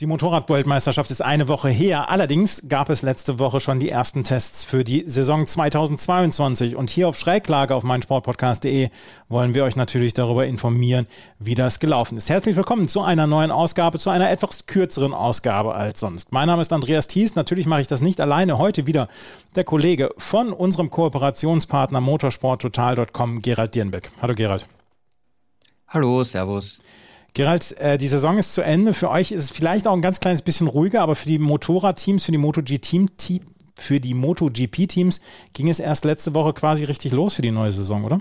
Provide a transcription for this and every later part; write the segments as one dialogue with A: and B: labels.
A: Die Motorradweltmeisterschaft ist eine Woche her. Allerdings gab es letzte Woche schon die ersten Tests für die Saison 2022. Und hier auf Schräglage auf meinsportpodcast.de wollen wir euch natürlich darüber informieren, wie das gelaufen ist. Herzlich willkommen zu einer neuen Ausgabe, zu einer etwas kürzeren Ausgabe als sonst. Mein Name ist Andreas Thies. Natürlich mache ich das nicht alleine. Heute wieder der Kollege von unserem Kooperationspartner motorsporttotal.com, Gerald Dierenbeck. Hallo Gerald.
B: Hallo, Servus.
A: Gerald, äh, die Saison ist zu Ende. Für euch ist es vielleicht auch ein ganz kleines bisschen ruhiger, aber für die Motorradteams, für die MotoGP-Teams für die MotoGP-Teams ging es erst letzte Woche quasi richtig los für die neue Saison, oder?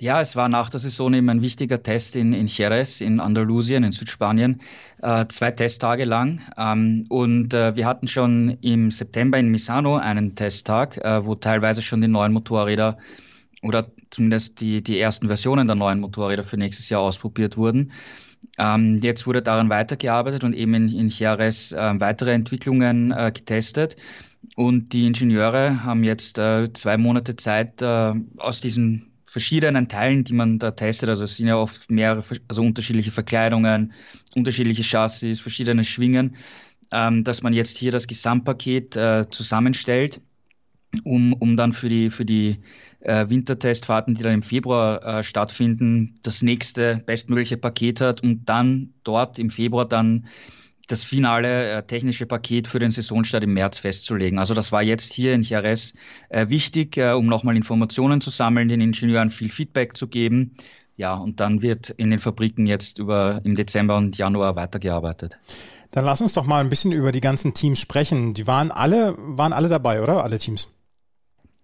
B: Ja, es war nach der Saison eben ein wichtiger Test in, in Jerez, in Andalusien, in Südspanien, äh, zwei Testtage lang. Ähm, und äh, wir hatten schon im September in Misano einen Testtag, äh, wo teilweise schon die neuen Motorräder oder zumindest die, die ersten Versionen der neuen Motorräder für nächstes Jahr ausprobiert wurden. Ähm, jetzt wurde daran weitergearbeitet und eben in, in Jerez äh, weitere Entwicklungen äh, getestet. Und die Ingenieure haben jetzt äh, zwei Monate Zeit, äh, aus diesen verschiedenen Teilen, die man da testet, also es sind ja oft mehrere, also unterschiedliche Verkleidungen, unterschiedliche Chassis, verschiedene Schwingen, ähm, dass man jetzt hier das Gesamtpaket äh, zusammenstellt, um, um dann für die, für die äh, Wintertestfahrten, die dann im Februar äh, stattfinden, das nächste bestmögliche Paket hat und dann dort im Februar dann das finale äh, technische Paket für den Saisonstart im März festzulegen. Also das war jetzt hier in Jerez äh, wichtig, äh, um nochmal Informationen zu sammeln, den Ingenieuren viel Feedback zu geben. Ja, und dann wird in den Fabriken jetzt über im Dezember und Januar weitergearbeitet.
A: Dann lass uns doch mal ein bisschen über die ganzen Teams sprechen. Die waren alle, waren alle dabei, oder? Alle Teams?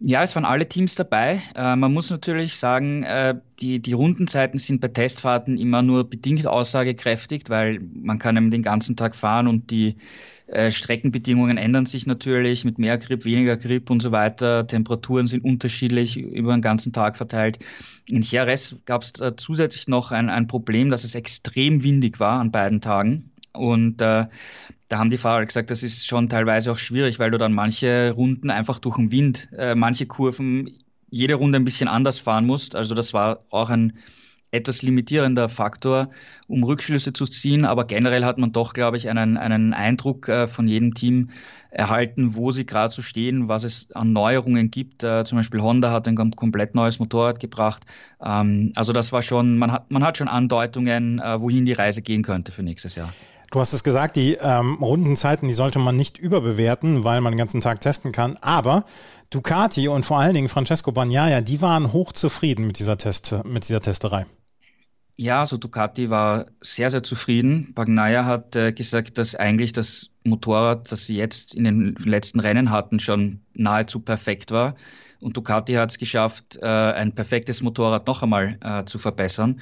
B: Ja, es waren alle Teams dabei. Äh, man muss natürlich sagen, äh, die, die Rundenzeiten sind bei Testfahrten immer nur bedingt aussagekräftig, weil man kann eben den ganzen Tag fahren und die äh, Streckenbedingungen ändern sich natürlich mit mehr Grip, weniger Grip und so weiter. Temperaturen sind unterschiedlich über den ganzen Tag verteilt. In Jerez gab es zusätzlich noch ein, ein Problem, dass es extrem windig war an beiden Tagen. Und äh, da haben die Fahrer gesagt, das ist schon teilweise auch schwierig, weil du dann manche Runden einfach durch den Wind, äh, manche Kurven, jede Runde ein bisschen anders fahren musst. Also das war auch ein etwas limitierender Faktor, um Rückschlüsse zu ziehen. Aber generell hat man doch, glaube ich, einen, einen Eindruck äh, von jedem Team erhalten, wo sie gerade so stehen, was es an Neuerungen gibt. Äh, zum Beispiel Honda hat ein komplett neues Motorrad gebracht. Ähm, also das war schon, man hat, man hat schon Andeutungen, äh, wohin die Reise gehen könnte für nächstes Jahr.
A: Du hast es gesagt, die ähm, Rundenzeiten, die sollte man nicht überbewerten, weil man den ganzen Tag testen kann. Aber Ducati und vor allen Dingen Francesco Bagnaia, die waren hochzufrieden mit dieser, Test, mit dieser Testerei.
B: Ja, also Ducati war sehr, sehr zufrieden. Bagnaia hat äh, gesagt, dass eigentlich das Motorrad, das sie jetzt in den letzten Rennen hatten, schon nahezu perfekt war. Und Ducati hat es geschafft, äh, ein perfektes Motorrad noch einmal äh, zu verbessern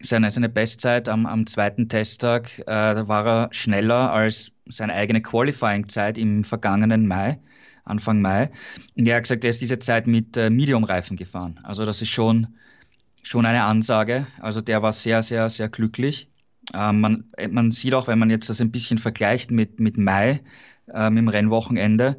B: seine, seine Bestzeit am, am zweiten Testtag, äh, da war er schneller als seine eigene Qualifying-Zeit im vergangenen Mai, Anfang Mai. Und er hat gesagt, er ist diese Zeit mit äh, Medium-Reifen gefahren. Also das ist schon, schon eine Ansage. Also der war sehr, sehr, sehr glücklich. Äh, man, man sieht auch, wenn man jetzt das ein bisschen vergleicht mit, mit Mai, äh, mit dem Rennwochenende,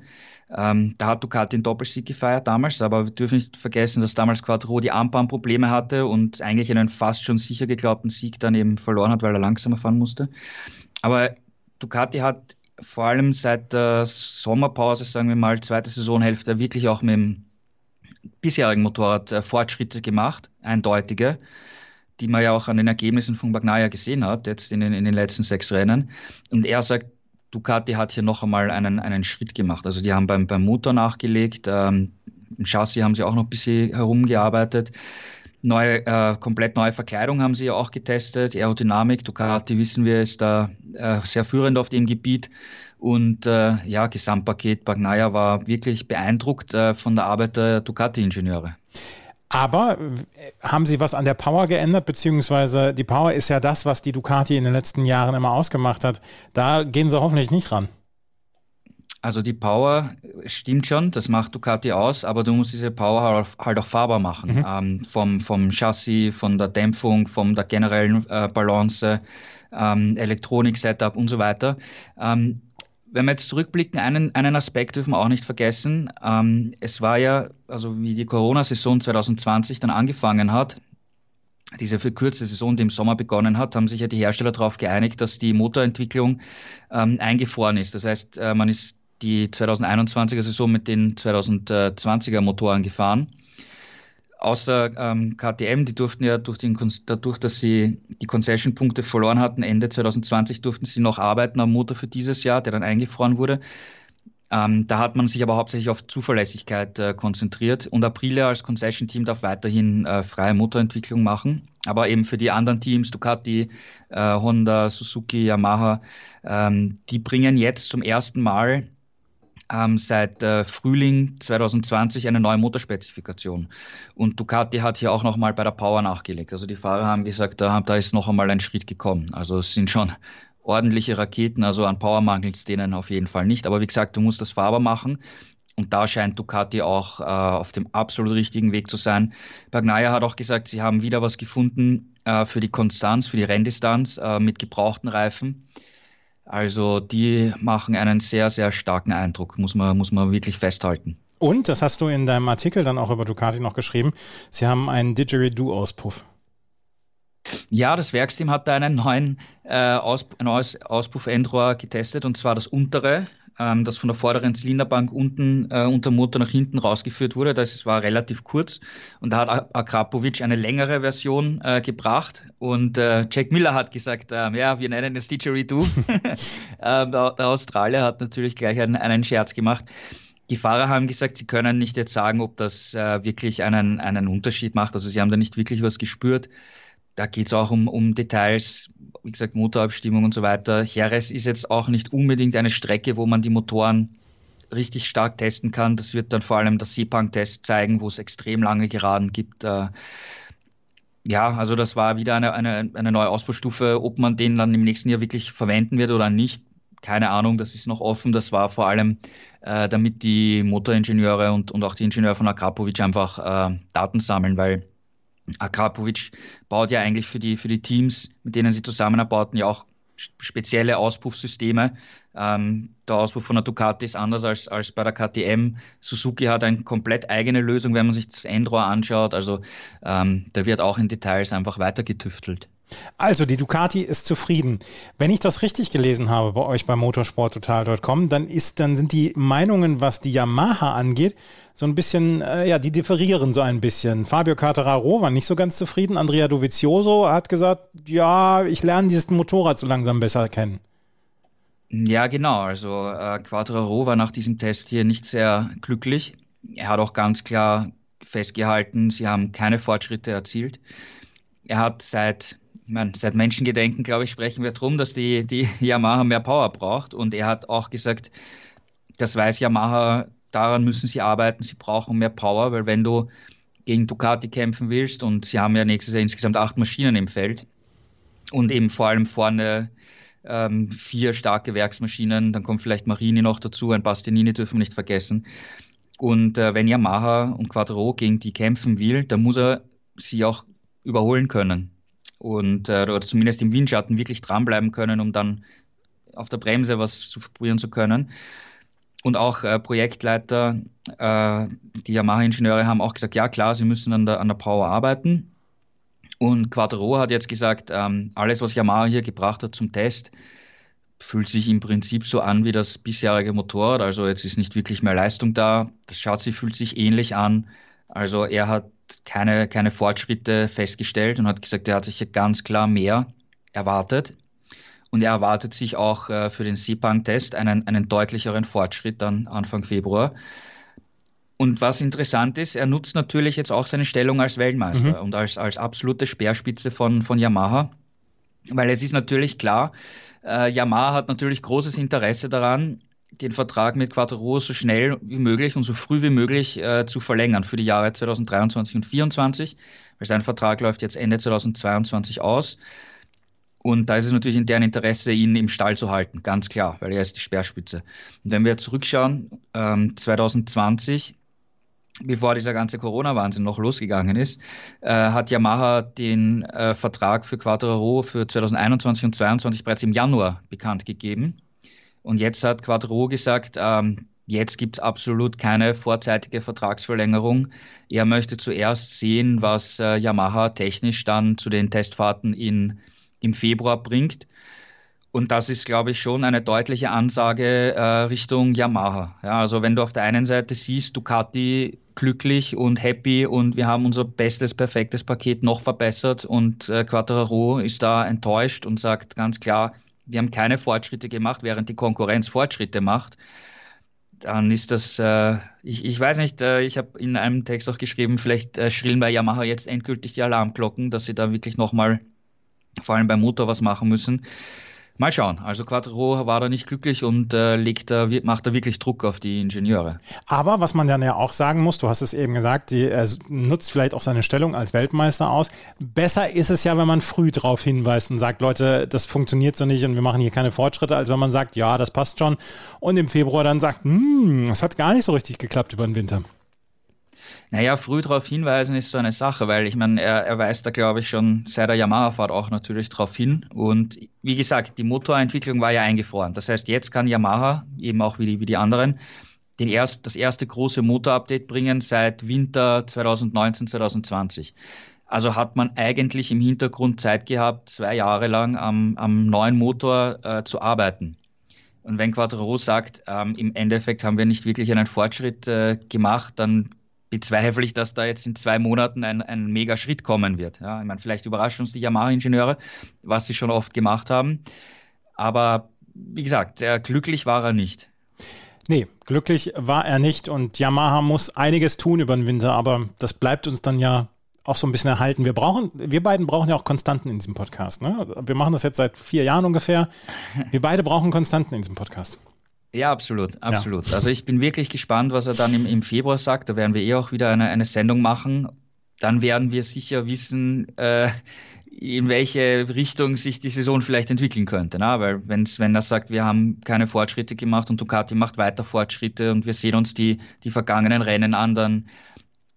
B: ähm, da hat Ducati den Doppelsieg gefeiert damals, aber wir dürfen nicht vergessen, dass damals Quattro die Armbandprobleme hatte und eigentlich einen fast schon sicher geglaubten Sieg dann eben verloren hat, weil er langsamer fahren musste. Aber Ducati hat vor allem seit der Sommerpause, sagen wir mal, zweite Saisonhälfte, wirklich auch mit dem bisherigen Motorrad äh, Fortschritte gemacht, eindeutige, die man ja auch an den Ergebnissen von Bagnaia gesehen hat, jetzt in den, in den letzten sechs Rennen. Und er sagt, Ducati hat hier noch einmal einen, einen Schritt gemacht. Also die haben beim, beim Motor nachgelegt, ähm, im Chassis haben sie auch noch ein bisschen herumgearbeitet. Neue, äh, komplett neue Verkleidung haben sie ja auch getestet. Aerodynamik, Ducati wissen wir, ist da äh, sehr führend auf dem Gebiet. Und äh, ja, Gesamtpaket Bagnaia war wirklich beeindruckt äh, von der Arbeit der Ducati-Ingenieure.
A: Aber äh, haben Sie was an der Power geändert? Beziehungsweise die Power ist ja das, was die Ducati in den letzten Jahren immer ausgemacht hat. Da gehen Sie hoffentlich nicht ran.
B: Also die Power stimmt schon, das macht Ducati aus, aber du musst diese Power halt auch fahrbar machen. Mhm. Ähm, vom, vom Chassis, von der Dämpfung, von der generellen äh, Balance, ähm, Elektronik-Setup und so weiter. Ähm, wenn wir jetzt zurückblicken, einen, einen Aspekt dürfen wir auch nicht vergessen. Ähm, es war ja, also wie die Corona-Saison 2020 dann angefangen hat, diese verkürzte Saison, die im Sommer begonnen hat, haben sich ja die Hersteller darauf geeinigt, dass die Motorentwicklung ähm, eingefroren ist. Das heißt, äh, man ist die 2021er Saison mit den 2020er Motoren gefahren. Außer ähm, KTM, die durften ja durch den, dadurch, dass sie die Concession-Punkte verloren hatten, Ende 2020 durften sie noch arbeiten am Motor für dieses Jahr, der dann eingefroren wurde. Ähm, da hat man sich aber hauptsächlich auf Zuverlässigkeit äh, konzentriert und Aprilia als Concession-Team darf weiterhin äh, freie Motorentwicklung machen. Aber eben für die anderen Teams, Ducati, äh, Honda, Suzuki, Yamaha, ähm, die bringen jetzt zum ersten Mal ähm, seit äh, Frühling 2020 eine neue Motorspezifikation. Und Ducati hat hier auch nochmal bei der Power nachgelegt. Also die Fahrer haben gesagt, da, da ist noch einmal ein Schritt gekommen. Also es sind schon ordentliche Raketen, also an Power mangelt es denen auf jeden Fall nicht. Aber wie gesagt, du musst das fahrbar machen. Und da scheint Ducati auch äh, auf dem absolut richtigen Weg zu sein. Bagnaia hat auch gesagt, sie haben wieder was gefunden äh, für die Konstanz, für die Renndistanz äh, mit gebrauchten Reifen. Also die machen einen sehr, sehr starken Eindruck, muss man, muss man wirklich festhalten.
A: Und, das hast du in deinem Artikel dann auch über Ducati noch geschrieben, sie haben einen Didgeridoo-Auspuff.
B: Ja, das Werksteam hat da einen neuen äh, Aus, ein neues Auspuff-Endrohr getestet und zwar das untere ähm, das von der vorderen Zylinderbank unten äh, unter Motor nach hinten rausgeführt wurde. Das war relativ kurz und da hat Akrapovic eine längere Version äh, gebracht und äh, Jack Miller hat gesagt, äh, ja, wir nennen es Didgeridoo. ähm, der, der Australier hat natürlich gleich einen, einen Scherz gemacht. Die Fahrer haben gesagt, sie können nicht jetzt sagen, ob das äh, wirklich einen, einen Unterschied macht. Also sie haben da nicht wirklich was gespürt. Da geht es auch um, um Details, wie gesagt, Motorabstimmung und so weiter. Jerez ist jetzt auch nicht unbedingt eine Strecke, wo man die Motoren richtig stark testen kann. Das wird dann vor allem der Sepang-Test zeigen, wo es extrem lange Geraden gibt. Äh, ja, also das war wieder eine, eine, eine neue Ausbaustufe. Ob man den dann im nächsten Jahr wirklich verwenden wird oder nicht, keine Ahnung, das ist noch offen. Das war vor allem, äh, damit die Motoringenieure und, und auch die Ingenieure von Akrapovic einfach äh, Daten sammeln, weil Akrapovic baut ja eigentlich für die, für die Teams, mit denen sie zusammenarbeiten, ja auch spezielle Auspuffsysteme. Ähm, der Auspuff von der Ducati ist anders als, als bei der KTM. Suzuki hat eine komplett eigene Lösung, wenn man sich das Endrohr anschaut. Also ähm, da wird auch in Details einfach weiter getüftelt.
A: Also, die Ducati ist zufrieden. Wenn ich das richtig gelesen habe bei euch bei motorsporttotal.com, dann ist, dann sind die Meinungen, was die Yamaha angeht, so ein bisschen, äh, ja, die differieren so ein bisschen. Fabio Carteraro war nicht so ganz zufrieden. Andrea Dovizioso hat gesagt, ja, ich lerne dieses Motorrad so langsam besser kennen.
B: Ja, genau. Also äh, Quattraro war nach diesem Test hier nicht sehr glücklich. Er hat auch ganz klar festgehalten, sie haben keine Fortschritte erzielt. Er hat seit ich meine, seit Menschengedenken, glaube ich, sprechen wir darum, dass die, die Yamaha mehr Power braucht. Und er hat auch gesagt, das weiß Yamaha, daran müssen sie arbeiten, sie brauchen mehr Power, weil wenn du gegen Ducati kämpfen willst, und sie haben ja nächstes Jahr insgesamt acht Maschinen im Feld und eben vor allem vorne ähm, vier starke Werksmaschinen, dann kommt vielleicht Marini noch dazu, ein Bastianini dürfen wir nicht vergessen. Und äh, wenn Yamaha und Quattro gegen die kämpfen will, dann muss er sie auch überholen können und äh, oder zumindest im Windschatten wirklich dranbleiben können, um dann auf der Bremse was zu probieren zu können. Und auch äh, Projektleiter, äh, die Yamaha-Ingenieure haben auch gesagt, ja klar, sie müssen an der, an der Power arbeiten. Und Quattro hat jetzt gesagt, ähm, alles, was Yamaha hier gebracht hat zum Test, fühlt sich im Prinzip so an wie das bisherige Motorrad. Also jetzt ist nicht wirklich mehr Leistung da. Das Chassis fühlt sich ähnlich an. Also er hat keine, keine Fortschritte festgestellt und hat gesagt, er hat sich ja ganz klar mehr erwartet. Und er erwartet sich auch äh, für den Sepang-Test einen, einen deutlicheren Fortschritt dann Anfang Februar. Und was interessant ist, er nutzt natürlich jetzt auch seine Stellung als Weltmeister mhm. und als, als absolute Speerspitze von, von Yamaha. Weil es ist natürlich klar, äh, Yamaha hat natürlich großes Interesse daran, den Vertrag mit Quattro so schnell wie möglich und so früh wie möglich äh, zu verlängern für die Jahre 2023 und 2024, weil sein Vertrag läuft jetzt Ende 2022 aus. Und da ist es natürlich in deren Interesse, ihn im Stall zu halten, ganz klar, weil er ist die Speerspitze. Und wenn wir zurückschauen, ähm, 2020, bevor dieser ganze Corona-Wahnsinn noch losgegangen ist, äh, hat Yamaha den äh, Vertrag für Quattro für 2021 und 2022 bereits im Januar bekannt gegeben. Und jetzt hat Quattro gesagt, ähm, jetzt gibt es absolut keine vorzeitige Vertragsverlängerung. Er möchte zuerst sehen, was äh, Yamaha technisch dann zu den Testfahrten in im Februar bringt. Und das ist, glaube ich, schon eine deutliche Ansage äh, Richtung Yamaha. Ja, also wenn du auf der einen Seite siehst, Ducati glücklich und happy und wir haben unser bestes, perfektes Paket noch verbessert und äh, Quattraro ist da enttäuscht und sagt ganz klar, wir haben keine Fortschritte gemacht, während die Konkurrenz Fortschritte macht, dann ist das, äh, ich, ich weiß nicht, äh, ich habe in einem Text auch geschrieben, vielleicht äh, schrillen bei Yamaha jetzt endgültig die Alarmglocken, dass sie da wirklich nochmal vor allem beim Motor was machen müssen. Mal schauen. Also Quattro war da nicht glücklich und äh, legt da, macht da wirklich Druck auf die Ingenieure.
A: Aber was man dann ja auch sagen muss, du hast es eben gesagt, die, er nutzt vielleicht auch seine Stellung als Weltmeister aus. Besser ist es ja, wenn man früh darauf hinweist und sagt, Leute, das funktioniert so nicht und wir machen hier keine Fortschritte, als wenn man sagt, ja, das passt schon. Und im Februar dann sagt, hm, das hat gar nicht so richtig geklappt über den Winter.
B: Naja, früh darauf hinweisen ist so eine Sache, weil ich meine, er, er weist da, glaube ich, schon seit der Yamaha-Fahrt auch natürlich darauf hin. Und wie gesagt, die Motorentwicklung war ja eingefroren. Das heißt, jetzt kann Yamaha, eben auch wie die, wie die anderen, den erst, das erste große Motorupdate bringen seit Winter 2019, 2020. Also hat man eigentlich im Hintergrund Zeit gehabt, zwei Jahre lang am, am neuen Motor äh, zu arbeiten. Und wenn Quattro sagt, ähm, im Endeffekt haben wir nicht wirklich einen Fortschritt äh, gemacht, dann bezweifle ich, dass da jetzt in zwei Monaten ein, ein mega Schritt kommen wird. Ja, ich meine, vielleicht überraschen uns die Yamaha-Ingenieure, was sie schon oft gemacht haben. Aber wie gesagt, glücklich war er nicht.
A: Nee, glücklich war er nicht und Yamaha muss einiges tun über den Winter, aber das bleibt uns dann ja auch so ein bisschen erhalten. Wir brauchen, wir beiden brauchen ja auch Konstanten in diesem Podcast. Ne? Wir machen das jetzt seit vier Jahren ungefähr. Wir beide brauchen Konstanten in diesem Podcast.
B: Ja, absolut, absolut. Ja. Also ich bin wirklich gespannt, was er dann im, im Februar sagt. Da werden wir eh auch wieder eine, eine Sendung machen. Dann werden wir sicher wissen, äh, in welche Richtung sich die Saison vielleicht entwickeln könnte. Ne? Weil wenn's, wenn er sagt, wir haben keine Fortschritte gemacht und Ducati macht weiter Fortschritte und wir sehen uns die, die vergangenen Rennen an, dann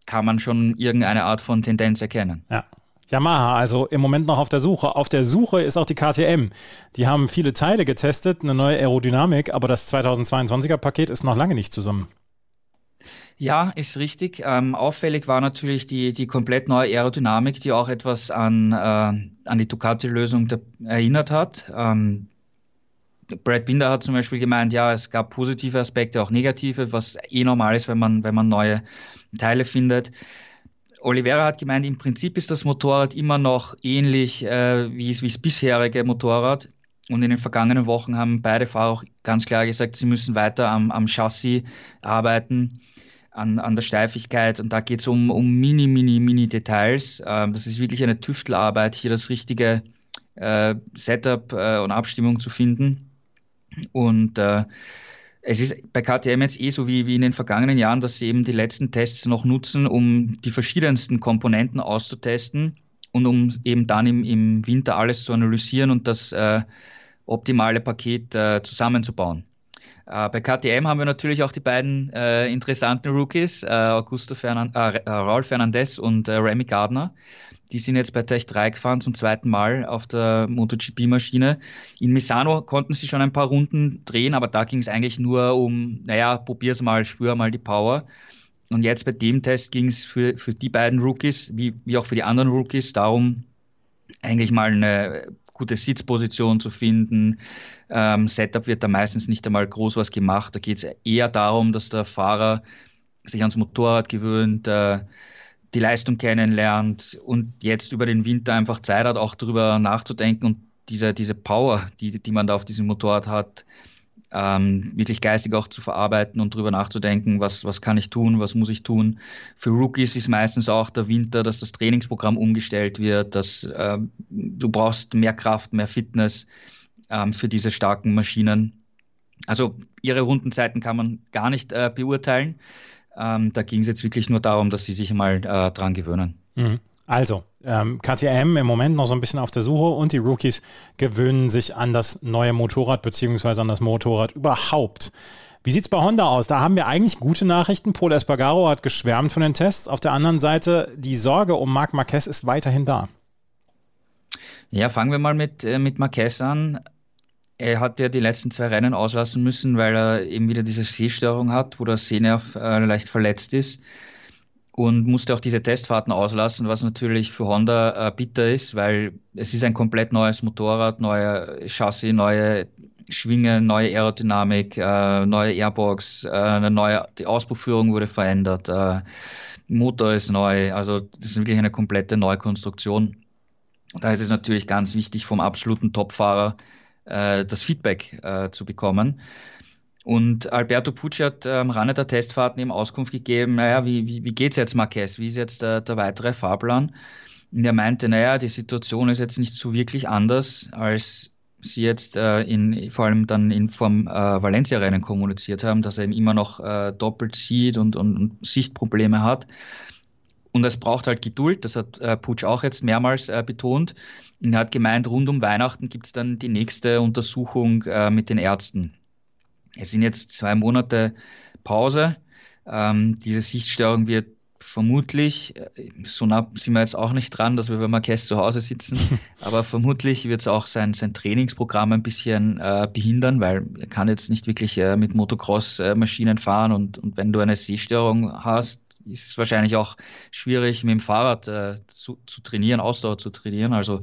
B: kann man schon irgendeine Art von Tendenz erkennen.
A: Ja, Yamaha, also im Moment noch auf der Suche. Auf der Suche ist auch die KTM. Die haben viele Teile getestet, eine neue Aerodynamik, aber das 2022er Paket ist noch lange nicht zusammen.
B: Ja, ist richtig. Ähm, auffällig war natürlich die, die komplett neue Aerodynamik, die auch etwas an, äh, an die Ducati-Lösung erinnert hat. Ähm, Brad Binder hat zum Beispiel gemeint, ja, es gab positive Aspekte, auch negative, was eh normal ist, wenn man, wenn man neue Teile findet. Oliveira hat gemeint, im Prinzip ist das Motorrad immer noch ähnlich äh, wie, das bisherige Motorrad. Und in den vergangenen Wochen haben beide Fahrer auch ganz klar gesagt, sie müssen weiter am, am Chassis arbeiten, an, an der Steifigkeit. Und da geht es um, um mini, mini, mini Details. Ähm, das ist wirklich eine Tüftelarbeit, hier das richtige äh, Setup äh, und Abstimmung zu finden. Und äh, es ist bei KTM jetzt eh so wie, wie in den vergangenen Jahren, dass sie eben die letzten Tests noch nutzen, um die verschiedensten Komponenten auszutesten und um eben dann im, im Winter alles zu analysieren und das äh, optimale Paket äh, zusammenzubauen. Äh, bei KTM haben wir natürlich auch die beiden äh, interessanten Rookies, äh, Augusto Fernan äh, Raul Fernandez und Remy Gardner. Die sind jetzt bei Tech 3 gefahren zum zweiten Mal auf der MotoGP-Maschine. In Misano konnten sie schon ein paar Runden drehen, aber da ging es eigentlich nur um, naja, probier's mal, spür mal die Power. Und jetzt bei dem Test ging es für, für die beiden Rookies, wie, wie auch für die anderen Rookies, darum, eigentlich mal eine gute Sitzposition zu finden. Ähm, Setup wird da meistens nicht einmal groß was gemacht. Da geht es eher darum, dass der Fahrer sich ans Motorrad gewöhnt, äh, die Leistung kennenlernt und jetzt über den Winter einfach Zeit hat, auch darüber nachzudenken und diese, diese Power, die, die man da auf diesem Motorrad hat, ähm, wirklich geistig auch zu verarbeiten und darüber nachzudenken, was, was kann ich tun, was muss ich tun. Für Rookies ist meistens auch der Winter, dass das Trainingsprogramm umgestellt wird, dass äh, du brauchst mehr Kraft, mehr Fitness ähm, für diese starken Maschinen. Also ihre Rundenzeiten kann man gar nicht äh, beurteilen. Ähm, da ging es jetzt wirklich nur darum, dass sie sich mal äh, dran gewöhnen.
A: Mhm. Also, ähm, KTM im Moment noch so ein bisschen auf der Suche und die Rookies gewöhnen sich an das neue Motorrad beziehungsweise an das Motorrad überhaupt. Wie sieht's bei Honda aus? Da haben wir eigentlich gute Nachrichten. Paul Espargaro hat geschwärmt von den Tests. Auf der anderen Seite, die Sorge um Marc Marquez ist weiterhin da.
B: Ja, fangen wir mal mit, äh, mit Marquez an. Er hat ja die letzten zwei Rennen auslassen müssen, weil er eben wieder diese Sehstörung hat, wo der Sehnerv äh, leicht verletzt ist und musste auch diese Testfahrten auslassen, was natürlich für Honda äh, bitter ist, weil es ist ein komplett neues Motorrad, neue Chassis, neue Schwinge, neue Aerodynamik, äh, neue Airbox, äh, eine neue, die Auspuffführung wurde verändert, äh, Motor ist neu, also das ist wirklich eine komplette Neukonstruktion. Da ist es natürlich ganz wichtig, vom absoluten Topfahrer äh, das Feedback äh, zu bekommen. Und Alberto Pucci hat am Rande der Testfahrten eben Auskunft gegeben, naja, wie, wie, wie geht's jetzt Marquez? Wie ist jetzt der, der weitere Fahrplan? Und er meinte, naja, die Situation ist jetzt nicht so wirklich anders, als sie jetzt äh, in, vor allem dann in vom äh, Valencia-Rennen kommuniziert haben, dass er eben immer noch äh, doppelt sieht und, und, und, Sichtprobleme hat. Und es braucht halt Geduld, das hat äh, Putsch auch jetzt mehrmals äh, betont. Und er hat gemeint, rund um Weihnachten gibt es dann die nächste Untersuchung äh, mit den Ärzten. Es sind jetzt zwei Monate Pause. Ähm, diese Sichtstörung wird vermutlich, äh, so nah sind wir jetzt auch nicht dran, dass wir bei Marquez zu Hause sitzen, aber vermutlich wird es auch sein, sein Trainingsprogramm ein bisschen äh, behindern, weil er kann jetzt nicht wirklich äh, mit Motocross-Maschinen fahren und, und wenn du eine Sehstörung hast, ist wahrscheinlich auch schwierig, mit dem Fahrrad äh, zu, zu trainieren, Ausdauer zu trainieren. Also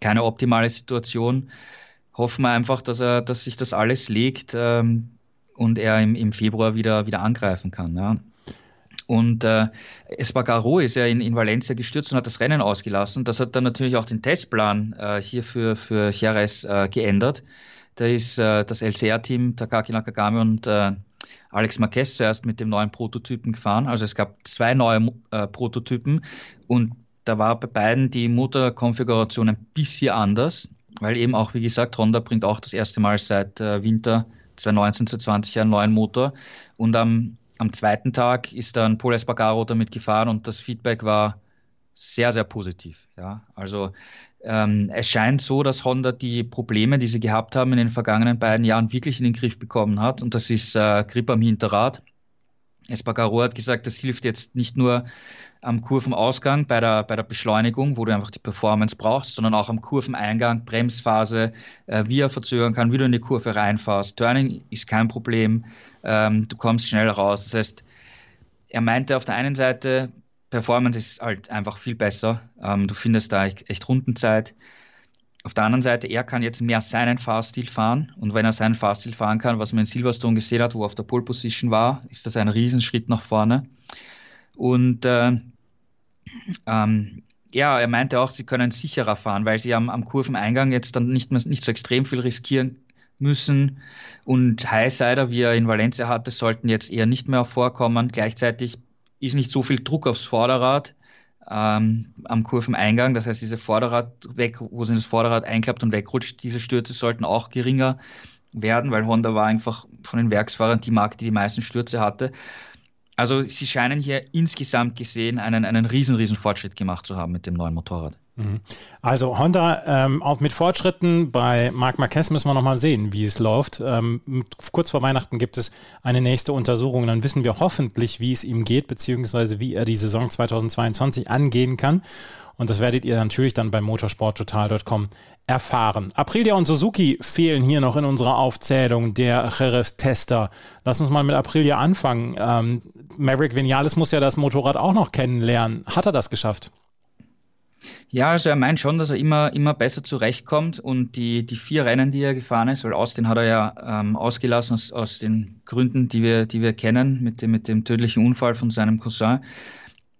B: keine optimale Situation hoffen wir einfach, dass er, dass sich das alles legt ähm, und er im, im Februar wieder, wieder angreifen kann. Ja. Und äh, Espargaro ist ja in, in Valencia gestürzt und hat das Rennen ausgelassen. Das hat dann natürlich auch den Testplan äh, hier für, für Jerez äh, geändert. Da ist äh, das LCR-Team Takaki Nakagami und äh, Alex Marquez zuerst mit dem neuen Prototypen gefahren. Also es gab zwei neue äh, Prototypen und da war bei beiden die Motorkonfiguration ein bisschen anders weil eben auch, wie gesagt, Honda bringt auch das erste Mal seit äh, Winter 2019, 2020 einen neuen Motor. Und am, am zweiten Tag ist dann Paul Espargaro damit gefahren und das Feedback war sehr, sehr positiv. Ja, also ähm, es scheint so, dass Honda die Probleme, die sie gehabt haben in den vergangenen beiden Jahren, wirklich in den Griff bekommen hat. Und das ist äh, Grip am Hinterrad. Espargaro hat gesagt, das hilft jetzt nicht nur am Kurvenausgang bei der, bei der Beschleunigung, wo du einfach die Performance brauchst, sondern auch am Kurveneingang, Bremsphase, äh, wie er verzögern kann, wie du in die Kurve reinfährst. Turning ist kein Problem, ähm, du kommst schnell raus. Das heißt, er meinte auf der einen Seite, Performance ist halt einfach viel besser. Ähm, du findest da echt, Rundenzeit. Auf der anderen Seite, er kann jetzt mehr seinen Fahrstil fahren. Und wenn er seinen Fahrstil fahren kann, was man in Silverstone gesehen hat, wo er auf der Pole Position war, ist das ein Riesenschritt nach vorne. Und äh, ähm, ja, er meinte auch, sie können sicherer fahren, weil sie am, am Kurveneingang jetzt dann nicht, mehr, nicht so extrem viel riskieren müssen. Und Highsider, wie er in Valencia hatte, sollten jetzt eher nicht mehr vorkommen. Gleichzeitig ist nicht so viel Druck aufs Vorderrad ähm, am Kurveneingang. Das heißt, diese Vorderrad weg, wo sie das Vorderrad einklappt und wegrutscht, diese Stürze sollten auch geringer werden, weil Honda war einfach von den Werksfahrern die Marke, die die meisten Stürze hatte. Also sie scheinen hier insgesamt gesehen einen, einen riesen, riesen Fortschritt gemacht zu haben mit dem neuen Motorrad.
A: Mhm. Also Honda ähm, auch mit Fortschritten bei Marc Marquez müssen wir nochmal sehen, wie es läuft. Ähm, kurz vor Weihnachten gibt es eine nächste Untersuchung. Dann wissen wir hoffentlich, wie es ihm geht, beziehungsweise wie er die Saison 2022 angehen kann. Und das werdet ihr natürlich dann bei motorsporttotal.com erfahren. Aprilia und Suzuki fehlen hier noch in unserer Aufzählung der Jerez-Tester. Lass uns mal mit Aprilia anfangen. Ähm, Maverick Vinales muss ja das Motorrad auch noch kennenlernen. Hat er das geschafft?
B: Ja, also er meint schon, dass er immer, immer besser zurechtkommt und die, die vier Rennen, die er gefahren ist, weil Austin hat er ja ähm, ausgelassen aus, aus den Gründen, die wir, die wir kennen, mit dem, mit dem tödlichen Unfall von seinem Cousin.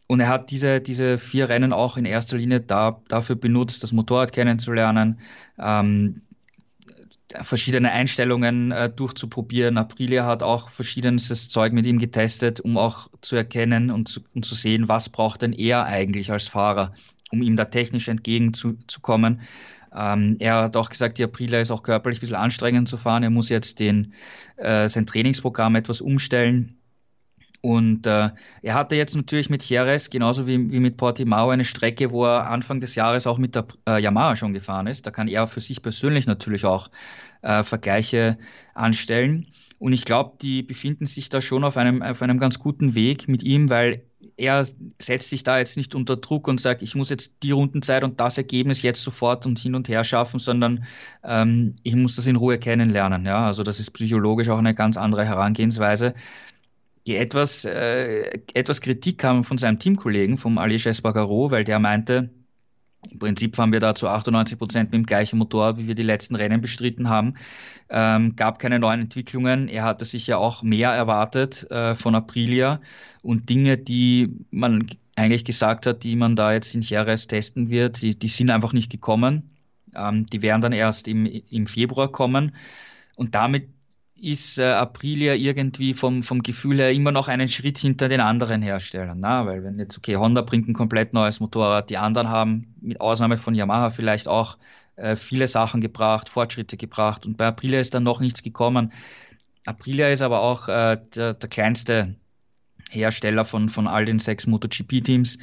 B: Und er hat diese, diese vier Rennen auch in erster Linie da, dafür benutzt, das Motorrad kennenzulernen, ähm, verschiedene Einstellungen äh, durchzuprobieren. Aprilia hat auch verschiedenes Zeug mit ihm getestet, um auch zu erkennen und zu, und zu sehen, was braucht denn er eigentlich als Fahrer, um ihm da technisch entgegenzukommen. Ähm, er hat auch gesagt, die Aprilia ist auch körperlich ein bisschen anstrengend zu fahren. Er muss jetzt den, äh, sein Trainingsprogramm etwas umstellen Und äh, er hatte jetzt natürlich mit Jerez, genauso wie, wie mit Portimao, eine Strecke, wo er Anfang des Jahres auch mit der äh, Yamaha schon gefahren ist. Da kann er für sich persönlich natürlich auch äh, Vergleiche anstellen. Und ich glaube, die befinden sich da schon auf einem, auf einem ganz guten Weg mit ihm, weil er setzt sich da jetzt nicht unter Druck und sagt, ich muss jetzt die Rundenzeit und das Ergebnis jetzt sofort und hin und her schaffen, sondern ähm, ich muss das in Ruhe kennenlernen. Ja? Also das ist psychologisch auch eine ganz andere Herangehensweise die etwas, äh, etwas Kritik kam von seinem Teamkollegen, vom Aleix Espargaro, weil der meinte, im Prinzip fahren wir da zu 98 Prozent mit dem gleichen Motor, wie wir die letzten Rennen bestritten haben. Ähm, gab keine neuen Entwicklungen. Er hatte sich ja auch mehr erwartet äh, von Aprilia und Dinge, die man eigentlich gesagt hat, die man da jetzt in Jerez testen wird, die, die sind einfach nicht gekommen. Ähm, die werden dann erst im, im Februar kommen. Und damit ist äh, Aprilia irgendwie vom, vom Gefühl her immer noch einen Schritt hinter den anderen Herstellern. Na? Weil wenn jetzt, okay, Honda bringt ein komplett neues Motorrad, die anderen haben mit Ausnahme von Yamaha vielleicht auch äh, viele Sachen gebracht, Fortschritte gebracht und bei Aprilia ist dann noch nichts gekommen. Aprilia ist aber auch äh, der, der kleinste Hersteller von, von all den sechs MotoGP-Teams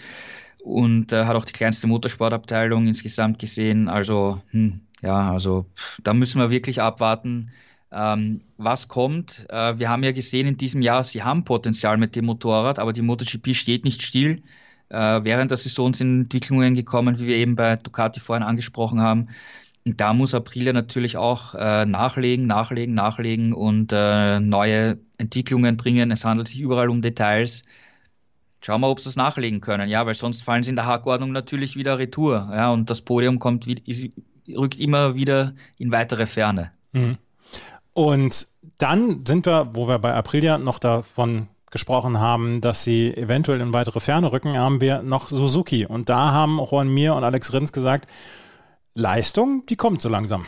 B: und äh, hat auch die kleinste Motorsportabteilung insgesamt gesehen. Also, hm, ja, also da müssen wir wirklich abwarten ähm, was kommt? Äh, wir haben ja gesehen in diesem Jahr, sie haben Potenzial mit dem Motorrad, aber die MotoGP steht nicht still. Äh, während der Saison sind Entwicklungen gekommen, wie wir eben bei Ducati vorhin angesprochen haben. Und da muss Aprilia natürlich auch äh, nachlegen, nachlegen, nachlegen und äh, neue Entwicklungen bringen. Es handelt sich überall um Details. Schauen wir, ob sie es nachlegen können, ja, weil sonst fallen sie in der Hackordnung natürlich wieder retour, ja, und das Podium kommt, rückt immer wieder in weitere Ferne. Mhm.
A: Und dann sind wir, wo wir bei Aprilia noch davon gesprochen haben, dass sie eventuell in weitere Ferne rücken, haben wir noch Suzuki. Und da haben Juan Mir und Alex Rins gesagt, Leistung, die kommt so langsam.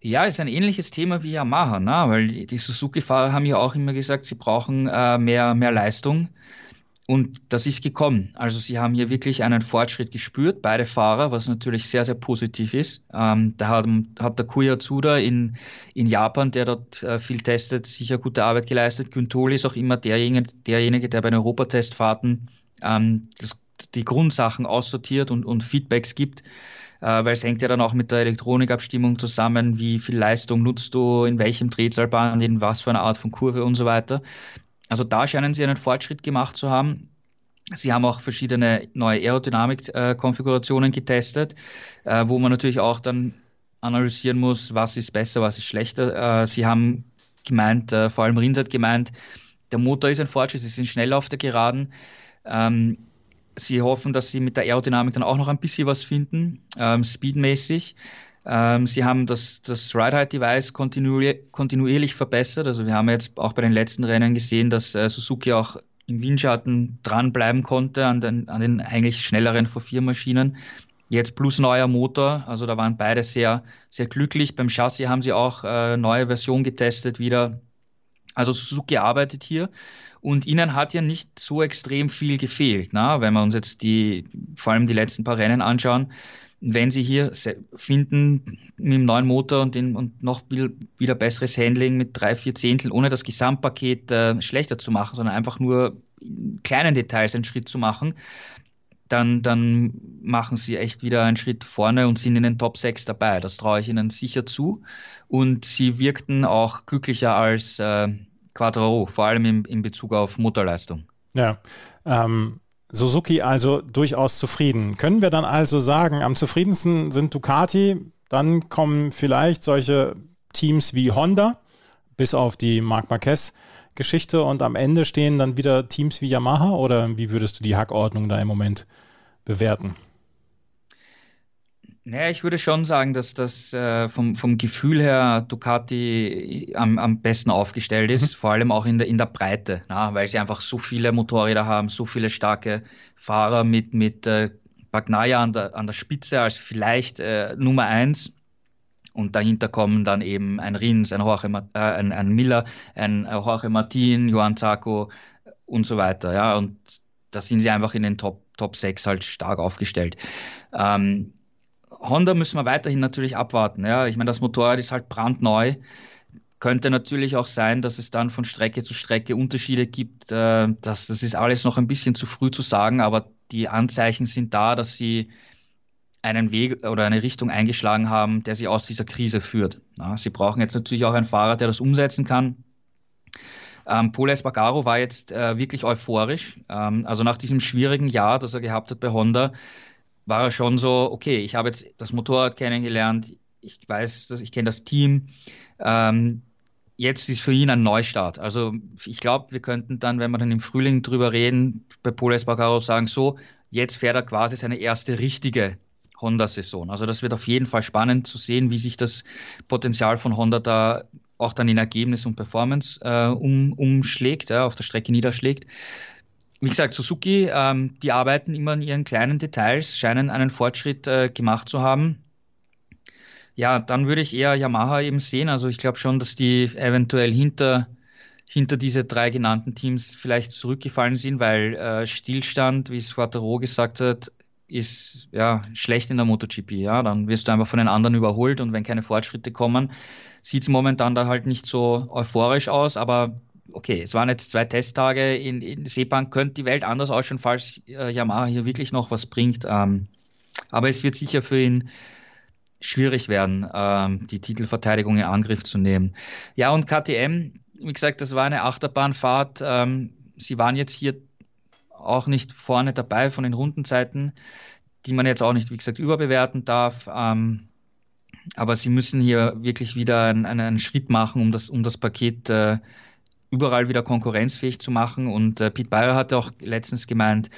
B: Ja, ist ein ähnliches Thema wie Yamaha, ne? weil die Suzuki-Fahrer haben ja auch immer gesagt, sie brauchen äh, mehr, mehr Leistung. Und das ist gekommen. Also sie haben hier wirklich einen Fortschritt gespürt, beide Fahrer, was natürlich sehr, sehr positiv ist. Ähm, da hat, hat der Kuya Tsuda in, in Japan, der dort äh, viel testet, sicher gute Arbeit geleistet. Güntoli ist auch immer derjenige, derjenige der bei den Europatestfahrten ähm, das, die Grundsachen aussortiert und, und Feedbacks gibt. Äh, weil es hängt ja dann auch mit der Elektronikabstimmung zusammen, wie viel Leistung nutzt du, in welchem Drehzahlband, in was für eine Art von Kurve und so weiter. Also da scheinen sie einen Fortschritt gemacht zu haben. Sie haben auch verschiedene neue Aerodynamik-Konfigurationen getestet, äh, wo man natürlich auch dann analysieren muss, was ist besser, was ist schlechter. Äh, sie haben gemeint, äh, vor allem Rins hat gemeint, der Motor ist ein Fortschritt, sie sind schnell auf der Geraden. Ähm, sie hoffen, dass sie mit der Aerodynamik dann auch noch ein bisschen was finden, ähm, speedmäßig. Ähm, sie haben das, das Ride-Height-Device kontinuier kontinuierlich verbessert. Also wir haben jetzt auch bei den letzten Rennen gesehen, dass äh, Suzuki auch im Windschatten dranbleiben konnte an den, an den eigentlich schnelleren V4-Maschinen. Jetzt plus neuer Motor, also da waren beide sehr, sehr glücklich. Beim Chassis haben sie auch äh, neue Version getestet wieder. Also Suzuki arbeitet hier und ihnen hat ja nicht so extrem viel gefehlt, na? wenn wir uns jetzt die, vor allem die letzten paar Rennen anschauen wenn sie hier finden mit dem neuen Motor und, den, und noch wieder besseres Handling mit drei, vier Zehntel, ohne das Gesamtpaket äh, schlechter zu machen, sondern einfach nur in kleinen Details einen Schritt zu machen, dann, dann machen sie echt wieder einen Schritt vorne und sind in den Top 6 dabei. Das traue ich ihnen sicher zu. Und sie wirkten auch glücklicher als äh, Quattro, vor allem in, in Bezug auf Motorleistung.
A: Ja, ähm, Suzuki also durchaus zufrieden. Können wir dann also sagen, am zufriedensten sind Ducati, dann kommen vielleicht solche Teams wie Honda, bis auf die Marc Marquez Geschichte und am Ende stehen dann wieder Teams wie Yamaha oder wie würdest du die Hackordnung da im Moment bewerten?
B: Naja, ich würde schon sagen, dass das äh, vom, vom Gefühl her Ducati am, am besten aufgestellt ist, mhm. vor allem auch in der, in der Breite, na, weil sie einfach so viele Motorräder haben, so viele starke Fahrer mit, mit äh, Bagnaia an der, an der Spitze als vielleicht äh, Nummer eins. Und dahinter kommen dann eben ein Rins, ein, Jorge, äh, ein, ein Miller, ein äh, Jorge Martin, Johann Zarco und so weiter. Ja, und da sind sie einfach in den Top, Top 6 halt stark aufgestellt. Ähm, Honda müssen wir weiterhin natürlich abwarten. Ja, ich meine, das Motorrad ist halt brandneu. könnte natürlich auch sein, dass es dann von Strecke zu Strecke Unterschiede gibt. Äh, das, das ist alles noch ein bisschen zu früh zu sagen, aber die Anzeichen sind da, dass sie einen Weg oder eine Richtung eingeschlagen haben, der sie aus dieser Krise führt. Ja, sie brauchen jetzt natürlich auch einen Fahrer, der das umsetzen kann. Ähm, Paul Espargaro war jetzt äh, wirklich euphorisch. Ähm, also nach diesem schwierigen Jahr, das er gehabt hat bei Honda, war er schon so, okay, ich habe jetzt das Motorrad kennengelernt, ich weiß, dass ich kenne das Team. Ähm, jetzt ist für ihn ein Neustart. Also ich glaube, wir könnten dann, wenn wir dann im Frühling drüber reden, bei Paul Espargaro sagen, so, jetzt fährt er quasi seine erste richtige Honda-Saison. Also das wird auf jeden Fall spannend zu sehen, wie sich das Potenzial von Honda da auch dann in Ergebnis und Performance äh, um, umschlägt, ja, auf der Strecke niederschlägt. Wie gesagt, Suzuki, ähm, die arbeiten immer an ihren kleinen Details, scheinen einen Fortschritt äh, gemacht zu haben. Ja, dann würde ich eher Yamaha eben sehen. Also ich glaube schon, dass die eventuell hinter, hinter diese drei genannten Teams vielleicht zurückgefallen sind, weil äh, Stillstand, wie es Quattro gesagt hat, ist ja schlecht in der MotoGP. Ja, dann wirst du einfach von den anderen überholt und wenn keine Fortschritte kommen, sieht es momentan da halt nicht so euphorisch aus. Aber okay, es waren jetzt zwei Testtage. In, in Sepang könnte die Welt anders ausschauen, falls äh, Yamaha hier wirklich noch was bringt. Ähm, aber es wird sicher für ihn schwierig werden, ähm, die Titelverteidigung in Angriff zu nehmen. Ja, und KTM, wie gesagt, das war eine Achterbahnfahrt. Ähm, sie waren jetzt hier auch nicht vorne dabei von den Rundenzeiten, die man jetzt auch nicht, wie gesagt, überbewerten darf. Ähm, aber sie müssen hier wirklich wieder einen, einen, Schritt machen, um das, um das Paket äh, überall wieder konkurrenzfähig zu machen. Und äh, Pete Beyer hat auch letztens gemeint,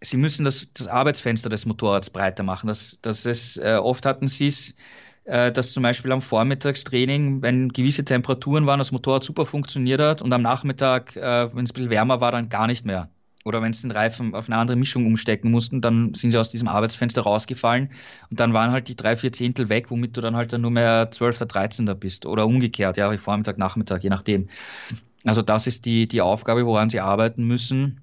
B: sie müssen das, das Arbeitsfenster des Motorrads breiter machen. Das, das ist, äh, oft hatten sie es, äh, dass zum Beispiel am Vormittagstraining, wenn gewisse Temperaturen waren, das Motorrad super funktioniert hat und am Nachmittag, äh, wenn es ein bisschen wärmer war, dann gar nicht mehr oder wenn sie den Reifen auf eine andere Mischung umstecken mussten, dann sind sie aus diesem Arbeitsfenster rausgefallen und dann waren halt die drei, vier Zehntel weg, womit du dann halt dann nur mehr 12. 13. bist oder umgekehrt, ja, Vormittag, Nachmittag, je nachdem. Also das ist die, die Aufgabe, woran sie arbeiten müssen.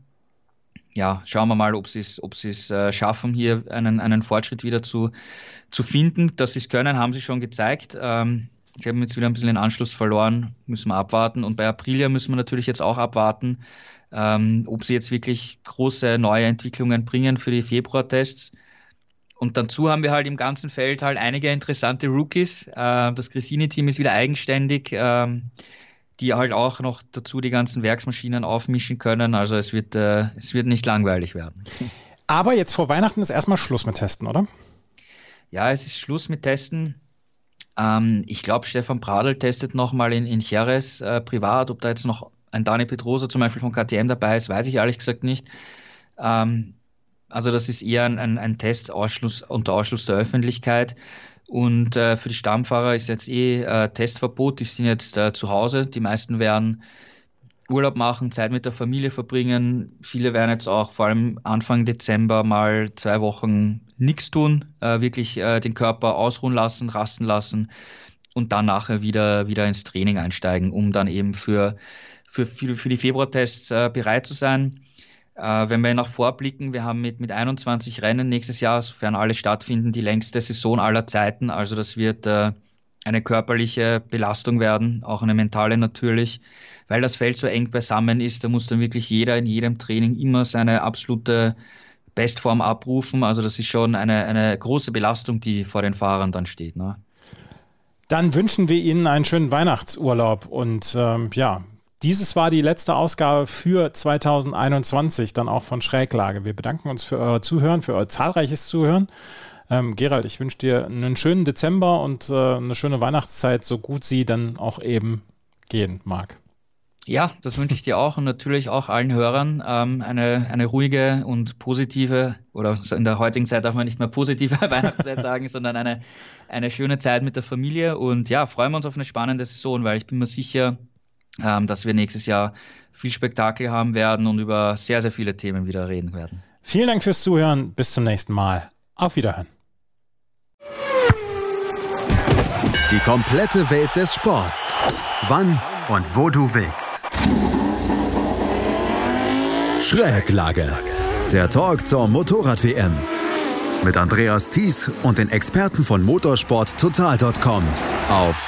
B: Ja, schauen wir mal, ob sie es, ob es äh, schaffen, hier einen, einen Fortschritt wieder zu, zu finden. Dass sie es können, haben sie schon gezeigt. Ähm, ich habe jetzt wieder ein bisschen den Anschluss verloren, müssen wir abwarten. Und bei Aprilia müssen wir natürlich jetzt auch abwarten ähm, ob sie jetzt wirklich große neue Entwicklungen bringen für die Februartests. Und dazu haben wir halt im ganzen Feld halt einige interessante Rookies. Äh, das Gresini-Team ist wieder eigenständig, äh, die halt auch noch dazu die ganzen Werksmaschinen aufmischen können. Also es wird, äh, es wird nicht langweilig werden.
A: Aber jetzt vor Weihnachten ist erstmal Schluss mit Testen, oder?
B: Ja, es ist Schluss mit Testen. Ähm, ich glaube, Stefan Pradl testet nochmal in, in Jerez äh, privat, ob da jetzt noch ein Dani Pedrosa zum Beispiel von KTM dabei ist, weiß ich ehrlich gesagt nicht. Ähm, also das ist eher ein, ein, ein Test Ausschluss, unter Ausschluss der Öffentlichkeit. Und äh, für die Stammfahrer ist jetzt eh äh, Testverbot. Die sind jetzt äh, zu Hause. Die meisten werden Urlaub machen, Zeit mit der Familie verbringen. Viele werden jetzt auch vor allem Anfang Dezember mal zwei Wochen nichts tun, äh, wirklich äh, den Körper ausruhen lassen, rasten lassen und dann nachher wieder, wieder ins Training einsteigen, um dann eben für für, für, die Februartests äh, bereit zu sein. Äh, wenn wir nach vorblicken, wir haben mit, mit 21 Rennen nächstes Jahr, sofern alle stattfinden, die längste Saison aller Zeiten. Also das wird äh, eine körperliche Belastung werden, auch eine mentale natürlich, weil das Feld so eng beisammen ist. Da muss dann wirklich jeder in jedem Training immer seine absolute Bestform abrufen. Also das ist schon eine, eine große Belastung, die vor den Fahrern dann steht. Ne?
A: Dann wünschen wir Ihnen einen schönen Weihnachtsurlaub und ähm, ja, dieses war die letzte Ausgabe für 2021, dann auch von Schräglage. Wir bedanken uns für euer Zuhören, für euer zahlreiches Zuhören. Ähm, Gerald, ich wünsche dir einen schönen Dezember und äh, eine schöne Weihnachtszeit, so gut sie dann auch eben gehen mag.
B: Ja, das wünsche ich dir auch und natürlich auch allen Hörern ähm, eine, eine ruhige und positive, oder in der heutigen Zeit darf man nicht mehr positive Weihnachtszeit sagen, sondern eine, eine schöne Zeit mit der Familie. Und ja, freuen wir uns auf eine spannende Saison, weil ich bin mir sicher, ähm, dass wir nächstes Jahr viel Spektakel haben werden und über sehr, sehr viele Themen wieder reden werden.
A: Vielen Dank fürs Zuhören. Bis zum nächsten Mal. Auf Wiederhören.
C: Die komplette Welt des Sports. Wann und wo du willst. Schräglage. Der Talk zur Motorrad-WM. Mit Andreas Thies und den Experten von motorsporttotal.com auf